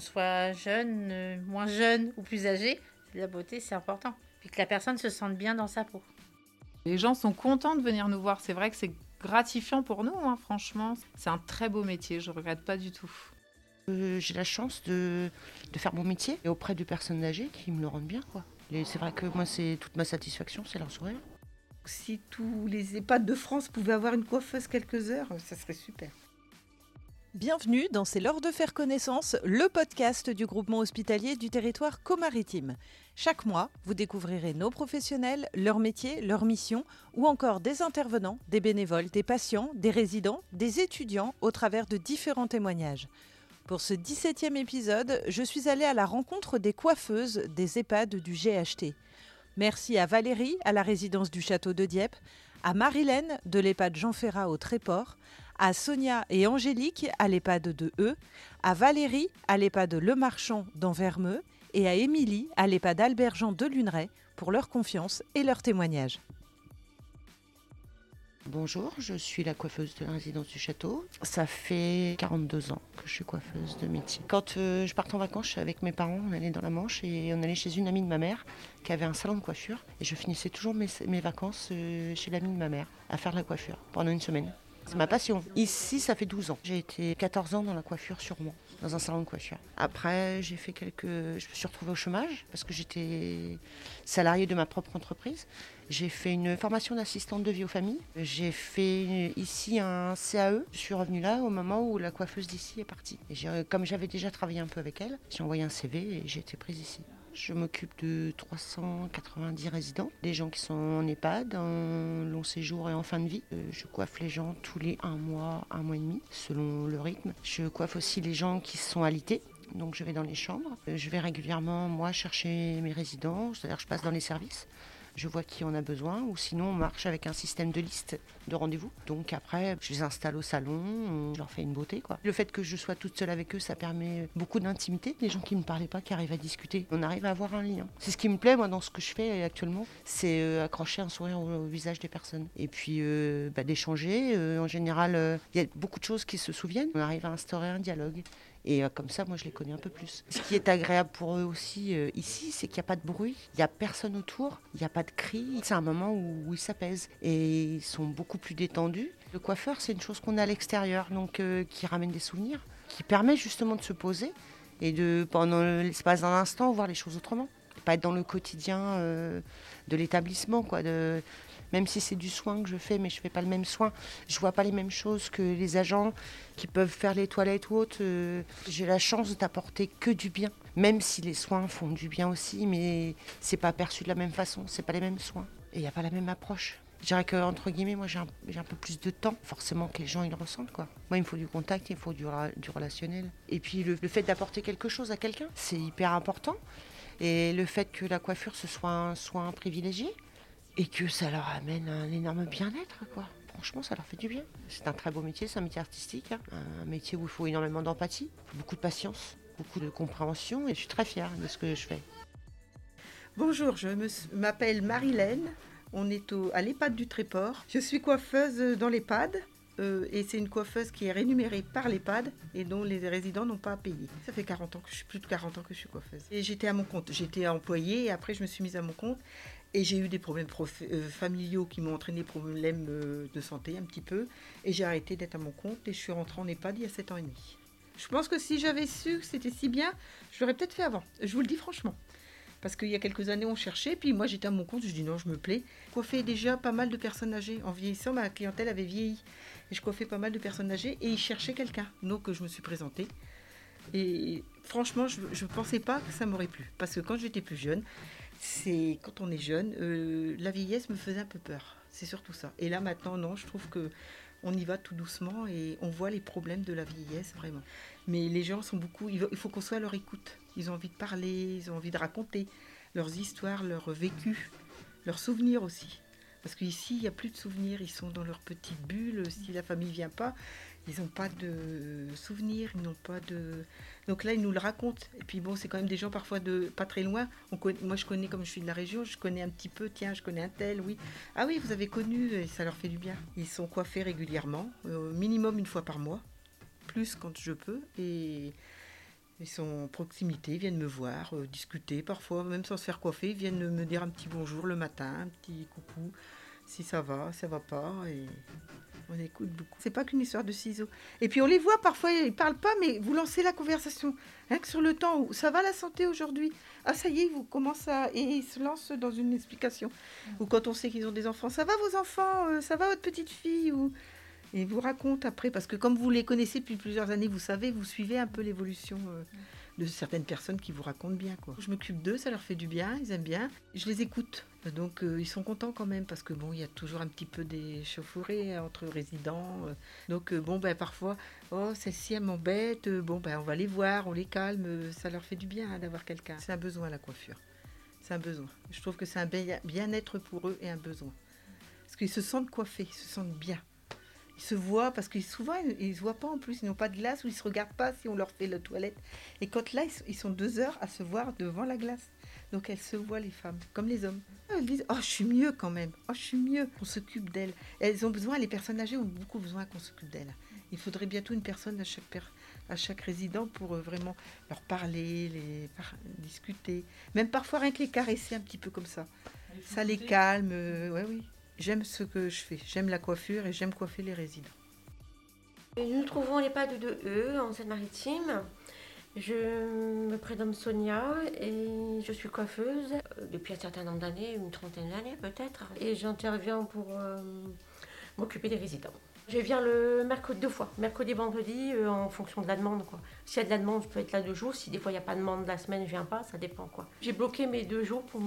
qu'on soit jeune, euh, moins jeune ou plus âgé, la beauté c'est important. Puis que la personne se sente bien dans sa peau. Les gens sont contents de venir nous voir. C'est vrai que c'est gratifiant pour nous, hein, franchement. C'est un très beau métier, je regrette pas du tout. Euh, J'ai la chance de, de faire mon métier et auprès de personnes âgées qui me le rendent bien. quoi. C'est vrai que moi, c'est toute ma satisfaction, c'est leur sourire. Si tous les EHPAD de France pouvaient avoir une coiffeuse quelques heures, ça serait super. Bienvenue dans C'est l'heure de faire connaissance, le podcast du groupement hospitalier du territoire comaritime. Chaque mois, vous découvrirez nos professionnels, leur métier, leur mission, ou encore des intervenants, des bénévoles, des patients, des résidents, des étudiants au travers de différents témoignages. Pour ce 17e épisode, je suis allée à la rencontre des coiffeuses des EHPAD du GHT. Merci à Valérie à la résidence du château de Dieppe, à Marilène de l'EHPAD Jean Ferrat au Tréport, à Sonia et Angélique à l'EHPAD de E, à Valérie à l'EHPAD Le Marchand d'Anvermeux et à Émilie à l'EHPAD Albert Jean de Luneray pour leur confiance et leur témoignage. Bonjour, je suis la coiffeuse de la résidence du château. Ça fait 42 ans que je suis coiffeuse de métier. Quand euh, je partais en vacances avec mes parents, on allait dans la Manche et on allait chez une amie de ma mère qui avait un salon de coiffure. Et je finissais toujours mes, mes vacances euh, chez l'amie de ma mère à faire de la coiffure pendant une semaine. C'est ma passion. Ici, ça fait 12 ans. J'ai été 14 ans dans la coiffure sûrement, dans un salon de coiffure. Après, j'ai fait quelques. Je me suis retrouvée au chômage parce que j'étais salariée de ma propre entreprise. J'ai fait une formation d'assistante de vie aux familles. J'ai fait ici un CAE. Je suis revenue là au moment où la coiffeuse d'ici est partie. Comme j'avais déjà travaillé un peu avec elle, j'ai envoyé un CV et j'ai été prise ici. Je m'occupe de 390 résidents, des gens qui sont en EHPAD, en long séjour et en fin de vie. Euh, Je coiffe les gens tous les un mois, un mois et demi, selon le rythme. Je coiffe aussi les gens qui sont alités. Donc je vais dans les chambres. Euh, Je vais régulièrement, moi, chercher mes résidents, c'est-à-dire je passe dans les services. Je vois qui en a besoin, ou sinon on marche avec un système de liste de rendez-vous. Donc après, je les installe au salon, je leur fais une beauté. Quoi. Le fait que je sois toute seule avec eux, ça permet beaucoup d'intimité. Les gens qui ne me parlaient pas, qui arrivent à discuter, on arrive à avoir un lien. C'est ce qui me plaît, moi, dans ce que je fais actuellement, c'est euh, accrocher un sourire au, visage des personnes. Et puis euh, bah, d'échanger. Euh, en général, il y a beaucoup de choses qui se souviennent. On arrive à instaurer un dialogue. Et euh, comme ça, moi, je les connais un peu plus. Ce qui est agréable pour eux aussi euh, ici, c'est qu'il n'y a pas de bruit, il n'y a personne autour, il n'y a pas de cris. C'est un moment où, où ils s'apaisent et ils sont beaucoup plus détendus. Le coiffeur, c'est une chose qu'on a à l'extérieur, donc euh, qui ramène des souvenirs, qui permet justement de se poser et de, pendant l'espace d'un instant, voir les choses autrement. Pas être dans le quotidien de l'établissement, quoi. Même si c'est du soin que je fais, mais je fais pas le même soin. Je vois pas les mêmes choses que les agents qui peuvent faire les toilettes ou autres. euh, J'ai la chance d'apporter que du bien, même si les soins font du bien aussi, mais c'est pas perçu de la même façon, c'est pas les mêmes soins et il n'y a pas la même approche. Je dirais que entre guillemets, moi j'ai un, peu plus de temps, forcément que les gens ils le ressentent quoi. Moi il me faut du contact, il me faut du relationnel. Et puis le, le fait d'apporter quelque chose à quelqu'un, c'est hyper important. Et le fait que la coiffure ce soit un soin privilégié et que ça leur amène un énorme bien-être quoi. Franchement, ça leur fait du bien. C'est un très beau métier, c'est un métier artistique, hein. un métier où il faut énormément d'empathie, beaucoup de patience, beaucoup de compréhension et je suis très fière de ce que je fais. Bonjour, je m'appelle Marilène. On est au, à l'EHPAD du Tréport. Je suis coiffeuse dans l'EHPAD. euh, et c'est une coiffeuse qui est rémunérée par l'EHPAD et dont les résidents n'ont pas à payer. Ça fait 40 ans que je suis plus de 40 ans que je suis coiffeuse. Et j'étais à mon compte. J'étais employée et après je me suis mise à mon compte. Et j'ai eu des problèmes euh, familiaux qui m'ont entraîné des problèmes euh, de santé un petit peu. Et j'ai arrêté d'être à mon compte et je suis rentrée en EHPAD il y a 7 ans et demi. Je pense que si j'avais su que c'était si bien, je l'aurais peut-être fait avant. Je vous le dis franchement. Parce qu'il y a quelques années, on cherchait, puis moi j'étais à mon compte, je dis non, je me plais. Je coiffais déjà pas mal de personnes âgées. En vieillissant, ma clientèle avait vieilli. Et je coiffais pas mal de personnes âgées et ils cherchaient quelqu'un. Donc je me suis présentée. Et franchement, je ne pensais pas que ça m'aurait plu. Parce que quand j'étais plus jeune, c'est quand on est jeune, euh, la vieillesse me faisait un peu peur. C'est surtout ça. Et là maintenant, non, je trouve que on y va tout doucement et on voit les problèmes de la vieillesse vraiment. Mais les gens sont beaucoup, il faut- qu'on soit à leur écoute. Ils ont envie de parler, ils ont envie de raconter leurs histoires, leurs vécus, leurs souvenirs aussi. Parce qu'ici, il n'y a plus de souvenirs, ils sont dans leur petite bulle. Si la famille vient pas, ils n'ont pas de souvenirs, ils n'ont pas de. Donc là, ils nous le racontent. Et puis bon, c'est quand même des gens parfois de pas très loin. Moi, je connais, comme je suis de la région, je connais un petit peu, tiens, je connais un tel, oui. Ah oui, vous avez connu, et ça leur fait du bien. Ils sont coiffés régulièrement, euh, minimum une fois par mois, plus quand je peux. Et Ils sont en proximité, ils viennent me voir, euh, discuter, parfois même sans se faire coiffer, ils viennent me dire un petit bonjour le matin, un petit coucou, si ça va, ça va pas, on écoute beaucoup. C'est pas qu'une histoire de ciseaux. Et puis on les voit parfois, ils parlent pas, mais vous lancez la conversation. Rien que sur le temps où ça va la santé aujourd'hui. Ah ça y est, vous commencez à... Et ils se lancent dans une explication. Ou quand on sait qu'ils ont des enfants, ça va vos enfants, Euh, ça va votre petite fille ou... Et vous racontent après, parce que comme vous les connaissez depuis plusieurs années, vous savez, vous suivez un peu l'évolution euh, de certaines personnes qui vous racontent bien. Quoi. Je m'occupe d'eux, ça leur fait du bien, ils aiment bien. Je les écoute, donc euh, ils sont contents quand même, parce que bon, il y a toujours un petit peu des chauffourées entre résidents. euh. donc euh, bon, ben parfois, oh, celle-ci, elle m'embête, bon, ben on va les voir, on les calme, ça leur fait du bien hein, d'avoir quelqu'un. C'est un besoin, la coiffure. C'est un besoin. Je trouve que c'est un bien- bien-être pour eux et un besoin. Parce qu'ils se sentent coiffés, ils se sentent bien ils se voient parce que souvent ils ne se voient pas en plus, ils n'ont pas de glace ou ils se regardent pas si on leur fait la toilette. Et quand là, ils sont- deux heures à se voir devant la glace. Donc elles se voient les femmes, comme les hommes. Elles disent Oh, je suis mieux quand même. Oh, je suis mieux. On s'occupe d'elles. Elles ont besoin, les personnes âgées ont beaucoup besoin qu'on s'occupe d'elles. Il faudrait bientôt une personne à chaque, à chaque résident pour euh, vraiment leur parler, les par- discuter. Même parfois rien que les caresser un petit peu comme ça. Ça les calme. euh, ouais, oui. J'aime ce que je fais. J'aime la coiffure et j'aime coiffer les résidents. Nous nous trouvons à l'EHPAD de E en Seine-Maritime. Je me prénomme Sonia et je suis coiffeuse euh, depuis un certain nombre d'années, une trentaine d'années peut-être. Et j'interviens pour euh, m'occuper des résidents. Je viens le mercredi deux fois, mercredi et vendredi, euh, en fonction de la demande. S'il y a de la demande, je peux être là deux jours. Si des fois il n'y a pas de demande la semaine, je viens pas, ça dépend. quoi. J'ai bloqué mes deux jours pour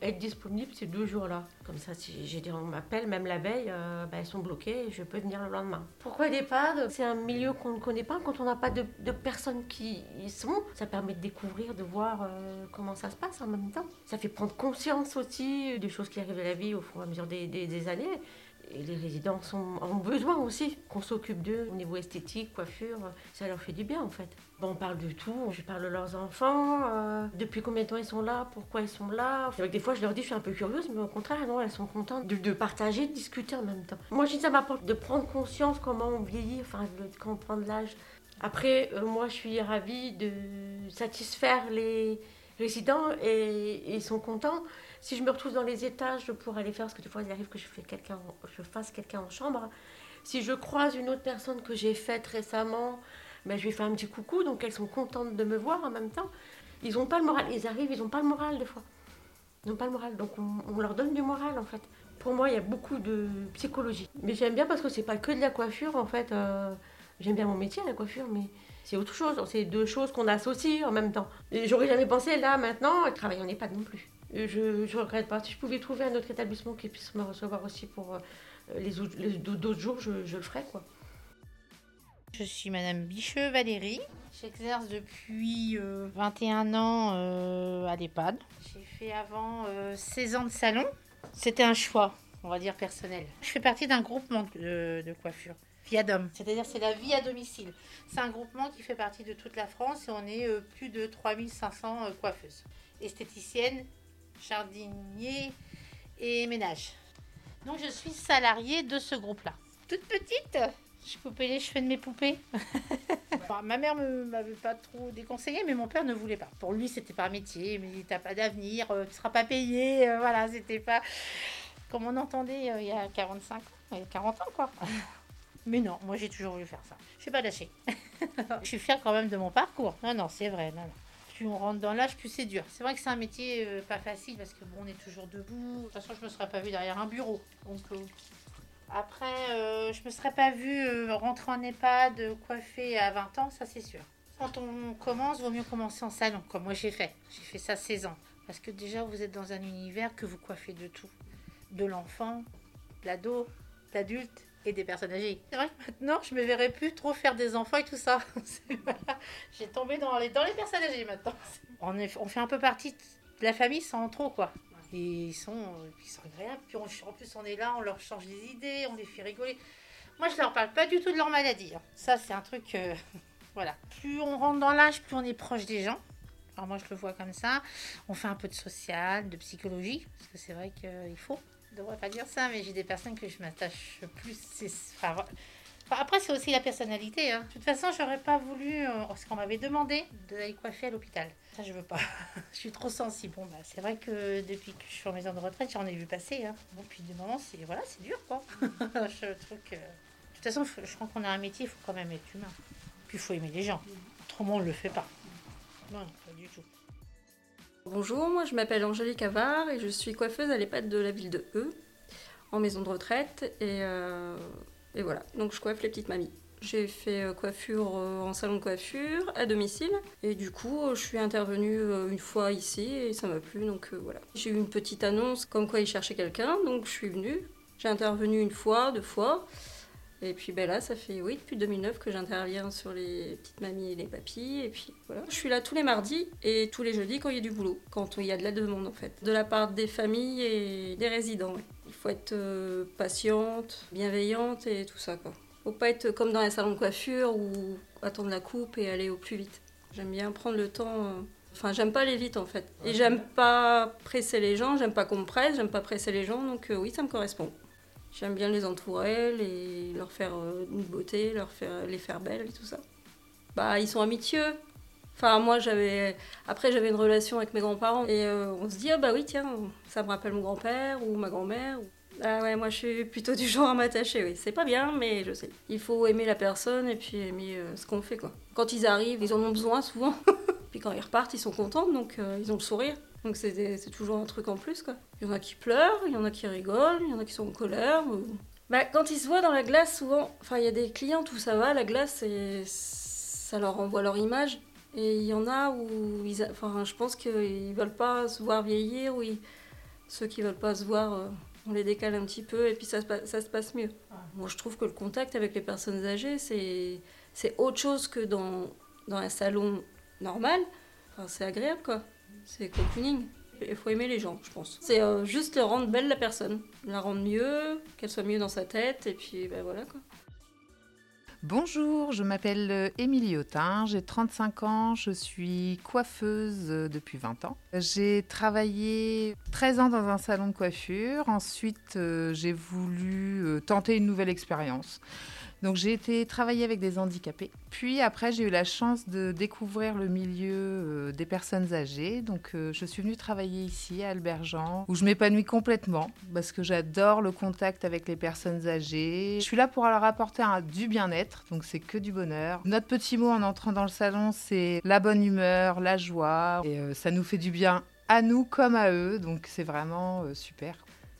être disponible ces deux jours-là. Comme ça, si j'ai dit on m'appelle, même la veille, euh, bah, elles sont bloquées et je peux venir le lendemain. Pourquoi l'EHPAD C'est un milieu qu'on ne connaît pas. Quand on n'a pas de, personnes qui y sont, ça permet de découvrir, de voir euh, comment ça se passe en même temps. Ça fait prendre conscience aussi des choses qui arrivent à la vie au fur et à mesure des, des- des années. Et les résidents ont besoin aussi qu'on s'occupe d'eux au niveau esthétique, coiffure. Ça leur fait du bien en fait. Bon, on parle de tout. Je parle de leurs enfants, euh, depuis combien de temps ils sont là, pourquoi ils sont là. Que des fois, je leur dis, je suis un peu curieuse, mais au contraire, non, elles sont contentes de, partager, de discuter en même temps. Moi, je dis, ça m'apporte de prendre conscience comment on vieillit, enfin, de comprendre l'âge. Après, euh, moi, je suis ravie de satisfaire les résidents et ils sont contents. Si je me retrouve dans les étages pour aller faire, parce que des fois, il arrive que je, fasse quelqu'un en chambre. Si je croise une autre personne que j'ai faite récemment, ben, je lui fais un petit coucou, donc elles sont contentes de me voir en même temps. Ils n'ont pas le moral, ils arrivent, ils n'ont pas le moral des fois. Ils n'ont pas le moral, donc on, on leur donne du moral en fait. Pour moi, il y a beaucoup de psychologie. Mais j'aime bien parce que c'est pas que de la coiffure en fait. euh, j'aime bien mon métier, la coiffure, mais c'est autre chose. C'est deux choses qu'on associe en même temps. Et j'aurais jamais pensé là maintenant travailler en EHPAD non plus. Je je regrette pas. Si je pouvais trouver un autre établissement qui puisse me recevoir aussi pour euh, les les d'autres jours, je, le ferais quoi. Je suis Madame Bicheux Valérie. J'exerce depuis euh, 21 ans euh, à l'EHPAD. J'ai fait avant euh, 16 ans de salon. C'était un choix, on va dire personnel. Je fais partie d'un groupement de, de coiffure. Viadom, c'est-à-dire c'est la vie à domicile. C'est un groupement qui fait partie de toute la France et on est euh, plus de 3500 euh, coiffeuses. Esthéticiennes, jardiniers et ménages. Donc je suis salariée de ce groupe-là. Toute petite, je coupais les cheveux de mes poupées. Bon, ma mère ne m'avait pas trop déconseillé, mais mon père ne voulait pas. Pour lui, c'était pas un métier, mais t'as pas d'avenir, euh, tu seras pas payé, euh, voilà, c'était pas comme on entendait euh, il y a 45 ans, il y a 40 ans quoi. Mais non, moi j'ai toujours voulu faire ça. Je suis pas lâchée. je suis fière quand même de mon parcours. Non, non, c'est vrai. Non, non. Plus on rentre dans l'âge, plus c'est dur. C'est vrai que c'est un métier euh, pas facile parce que bon, on est toujours debout. De toute façon, je me serais pas vue derrière un bureau. Donc euh, après, euh, je me serais pas vue rentrer en EHPAD, coiffée à 20 ans, ça c'est sûr. Quand on commence, vaut mieux commencer en salon, comme moi j'ai fait. J'ai fait ça 16 ans. Parce que déjà, vous êtes dans un univers que vous coiffez de tout. De l'enfant, de l'ado, de l'adulte des personnes âgées. C'est vrai que maintenant, je me verrais plus trop faire des enfants et tout ça. J'ai tombé dans les, dans les personnes âgées maintenant. On, fait un peu partie de la famille sans trop, quoi. Et ils sont, ils sont agréables. Puis en plus, on est là, on leur change des idées, on les fait rigoler. Moi, je leur parle pas du tout de leur maladie. hein. Ça, c'est un truc. euh, voilà. Plus on rentre dans l'âge, plus on est proche des gens. Alors, moi, je le vois comme ça. On fait un peu de social, de psychologie, parce que c'est vrai qu'il faut. Je devrais pas dire ça, mais j'ai des personnes que je m'attache plus. enfin, après, c'est aussi la personnalité. hein. De toute façon, j'aurais pas voulu, euh, parce qu'on m'avait demandé d'aller coiffer à l'hôpital. Ça, je veux pas. je suis trop sensible. Bon, bah, c'est vrai que depuis que je suis en maison de retraite, j'en ai vu passer. Hein. Bon, puis du moment, c'est voilà, c'est dur, quoi. je trouve que... De toute façon, je crois qu'on a un métier, il faut quand même être humain. Puis il faut aimer les gens. Autrement, on le fait pas. Non, pas du tout. Bonjour, moi je m'appelle Angélique Avard et je suis coiffeuse à l'EHPAD de la ville de E, en maison de retraite. Et, euh, et voilà, donc je coiffe les petites mamies. J'ai fait euh, coiffure euh, en salon de coiffure à domicile et du coup je suis intervenue une fois ici et ça m'a plu donc voilà. J'ai eu une petite annonce comme quoi ils cherchaient quelqu'un donc je suis venue. J'ai intervenu une fois, deux fois et puis ben là ça fait oui depuis 2009 que j'interviens sur les petites mamies et les papis et puis voilà. Je suis là tous les mardis et tous les jeudis quand il y a du boulot, quand il y a de la demande en fait, de la part des familles et des résidents. ouais. Il faut être euh, patiente, bienveillante et tout ça quoi. Faut pas être comme dans les salons de coiffure ou attendre la coupe et aller au plus vite. J'aime bien prendre le temps. euh, Enfin, j'aime pas aller vite en fait. Et j'aime pas presser les gens, j'aime pas qu'on me presse, j'aime pas presser les gens, donc euh, oui, ça me correspond. J'aime bien les entourer, les, leur faire euh, une beauté, leur faire, les faire belles et tout ça. Bah, ils sont amitieux. Enfin, moi, j'avais. Après, j'avais une relation avec mes grands-parents et euh, on se dit, ah bah oui, tiens, ça me rappelle mon grand-père ou ma grand-mère. ou- Ah ouais, moi, je suis plutôt du genre à m'attacher, oui. C'est pas bien, mais je sais. Il faut aimer la personne et puis aimer euh, ce qu'on fait, quoi. Quand ils arrivent, ils en ont besoin souvent. puis quand ils repartent, ils sont contents, donc ils ont le sourire. Donc c'est toujours un truc en plus, quoi. Il y en a qui pleurent, il y en a qui rigolent, il y en a qui sont en colère. ou- Bah, quand ils se voient dans la glace, souvent, enfin, il y a des clients où ça va, la glace, ça leur renvoie leur image. Et il y en a où, ils a- enfin, je pense qu'ils veulent pas se voir vieillir, ou ils- ceux qui veulent pas se voir, euh, on les décale un petit peu, et puis ça, se pa- ça se passe mieux. Moi, je trouve que le contact avec les personnes âgées, c'est c'est autre chose que dans, dans un salon normal. Enfin, c'est agréable, quoi. C'est cocooning. Il faut aimer les gens, je pense. C'est euh, juste rendre belle la personne, la rendre mieux, qu'elle soit mieux dans sa tête, et puis ben voilà quoi. Bonjour, je m'appelle euh, Émilie Autin, j'ai 35 ans, je suis coiffeuse euh, depuis 20 ans. J'ai travaillé 13 ans dans un salon de coiffure, ensuite j'ai voulu tenter une nouvelle expérience. Donc j'ai été travailler avec des handicapés. Puis après j'ai eu la chance de découvrir le milieu euh, des personnes âgées. Donc euh, je suis venue travailler ici à Albergent où je m'épanouis complètement parce que j'adore le contact avec les personnes âgées. Je suis là pour leur apporter du bien-être, donc c'est que du bonheur. Notre petit mot en entrant dans le salon, c'est la bonne humeur, la joie et euh, ça nous fait du bien à nous comme à eux. Donc c'est vraiment super.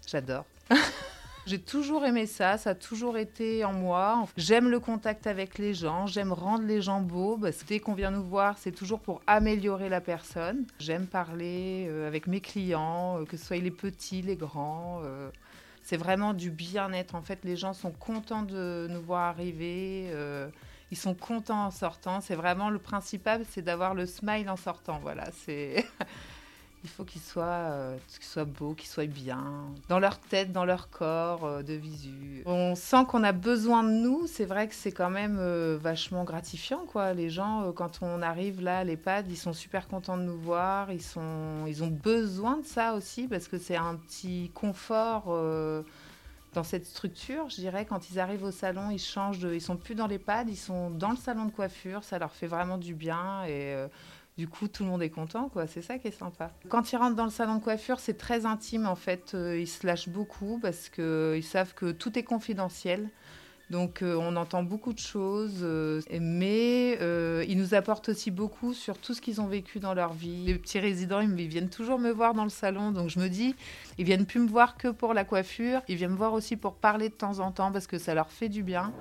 J'adore. J'ai toujours aimé ça, ça a toujours été en moi. J'aime le contact avec les gens, j'aime rendre les gens beaux. Que dès qu'on vient nous voir, c'est toujours pour améliorer la personne. J'aime parler euh, avec mes clients, euh, que ce soit les petits, les grands. euh, c'est vraiment du bien-être. En fait, les gens sont contents de nous voir arriver. ils sont contents en sortant. C'est vraiment le principal, c'est d'avoir le smile en sortant. Voilà, c'est. Il faut qu'ils soient, euh, qu'ils soient beaux, qu'ils soient bien, dans leur tête, dans leur corps, euh, de visu. On sent qu'on a besoin de nous. C'est vrai que c'est quand même euh, vachement gratifiant, quoi. Les gens, quand on arrive là à l'EHPAD, ils sont super contents de nous voir. Ils, sont, ils ont besoin de ça aussi parce que c'est un petit confort. dans cette structure, je dirais, quand ils arrivent au salon, ils changent ils sont plus dans l'EHPAD, ils sont dans le salon de coiffure, ça leur fait vraiment du bien et du coup, tout le monde est content, quoi. C'est ça qui est sympa. Quand ils rentrent dans le salon de coiffure, c'est très intime, en fait. Euh, ils se lâchent beaucoup parce qu'ils savent que tout est confidentiel. Donc, euh, on entend beaucoup de choses. euh, mais euh, ils nous apportent aussi beaucoup sur tout ce qu'ils ont vécu dans leur vie. Les petits résidents, ils, viennent toujours me voir dans le salon. Donc, je me dis, ils viennent plus me voir que pour la coiffure. Ils viennent me voir aussi pour parler de temps en temps parce que ça leur fait du bien.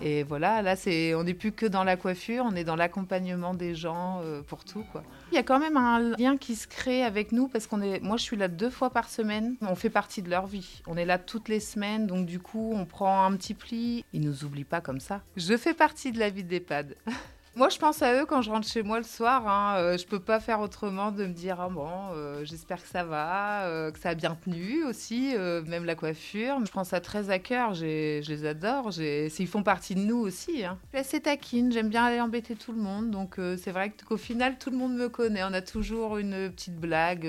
Et voilà, là, c'est, on n'est plus que dans la coiffure, on est dans l'accompagnement des gens pour tout, quoi. Il y a quand même un lien qui se crée avec nous parce qu'on est, moi, je suis là deux fois par semaine. On fait partie de leur vie. On est là toutes les semaines, donc du coup, on prend un petit pli. Ils nous oublient pas comme ça. Je fais partie de la vie d'EHPAD. Moi, je pense à eux quand je rentre chez moi le soir. Hein. Euh, je peux pas faire autrement de me dire ah bon, euh, j'espère que ça va, euh, que ça a bien tenu aussi, euh, même la coiffure. Je prends ça très à cœur. Je les adore. Ils font partie de nous aussi. Hein. Suis assez taquine. J'aime bien aller embêter tout le monde. Donc c'est vrai qu'au final, tout le monde me connaît. On a toujours une petite blague.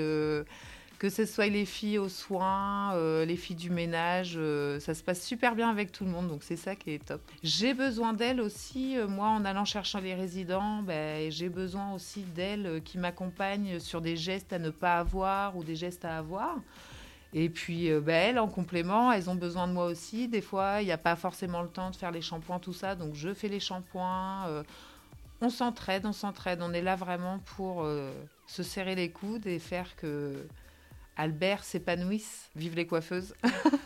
Que ce soit les filles aux soins, euh, les filles du ménage, euh, ça se passe super bien avec tout le monde, donc c'est ça qui est top. J'ai besoin d'elles aussi, euh, moi en allant chercher les résidents, ben, j'ai besoin aussi d'elles qui m'accompagnent sur des gestes à ne pas avoir ou des gestes à avoir. Et puis, ben, elles, en complément, elles ont besoin de moi aussi. Des fois, il n'y a pas forcément le temps de faire les shampoings, tout ça. Donc, je fais les shampoings. on s'entraide, on s'entraide. On est là vraiment pour se serrer les coudes et faire que Albert s'épanouisse. Vive les coiffeuses.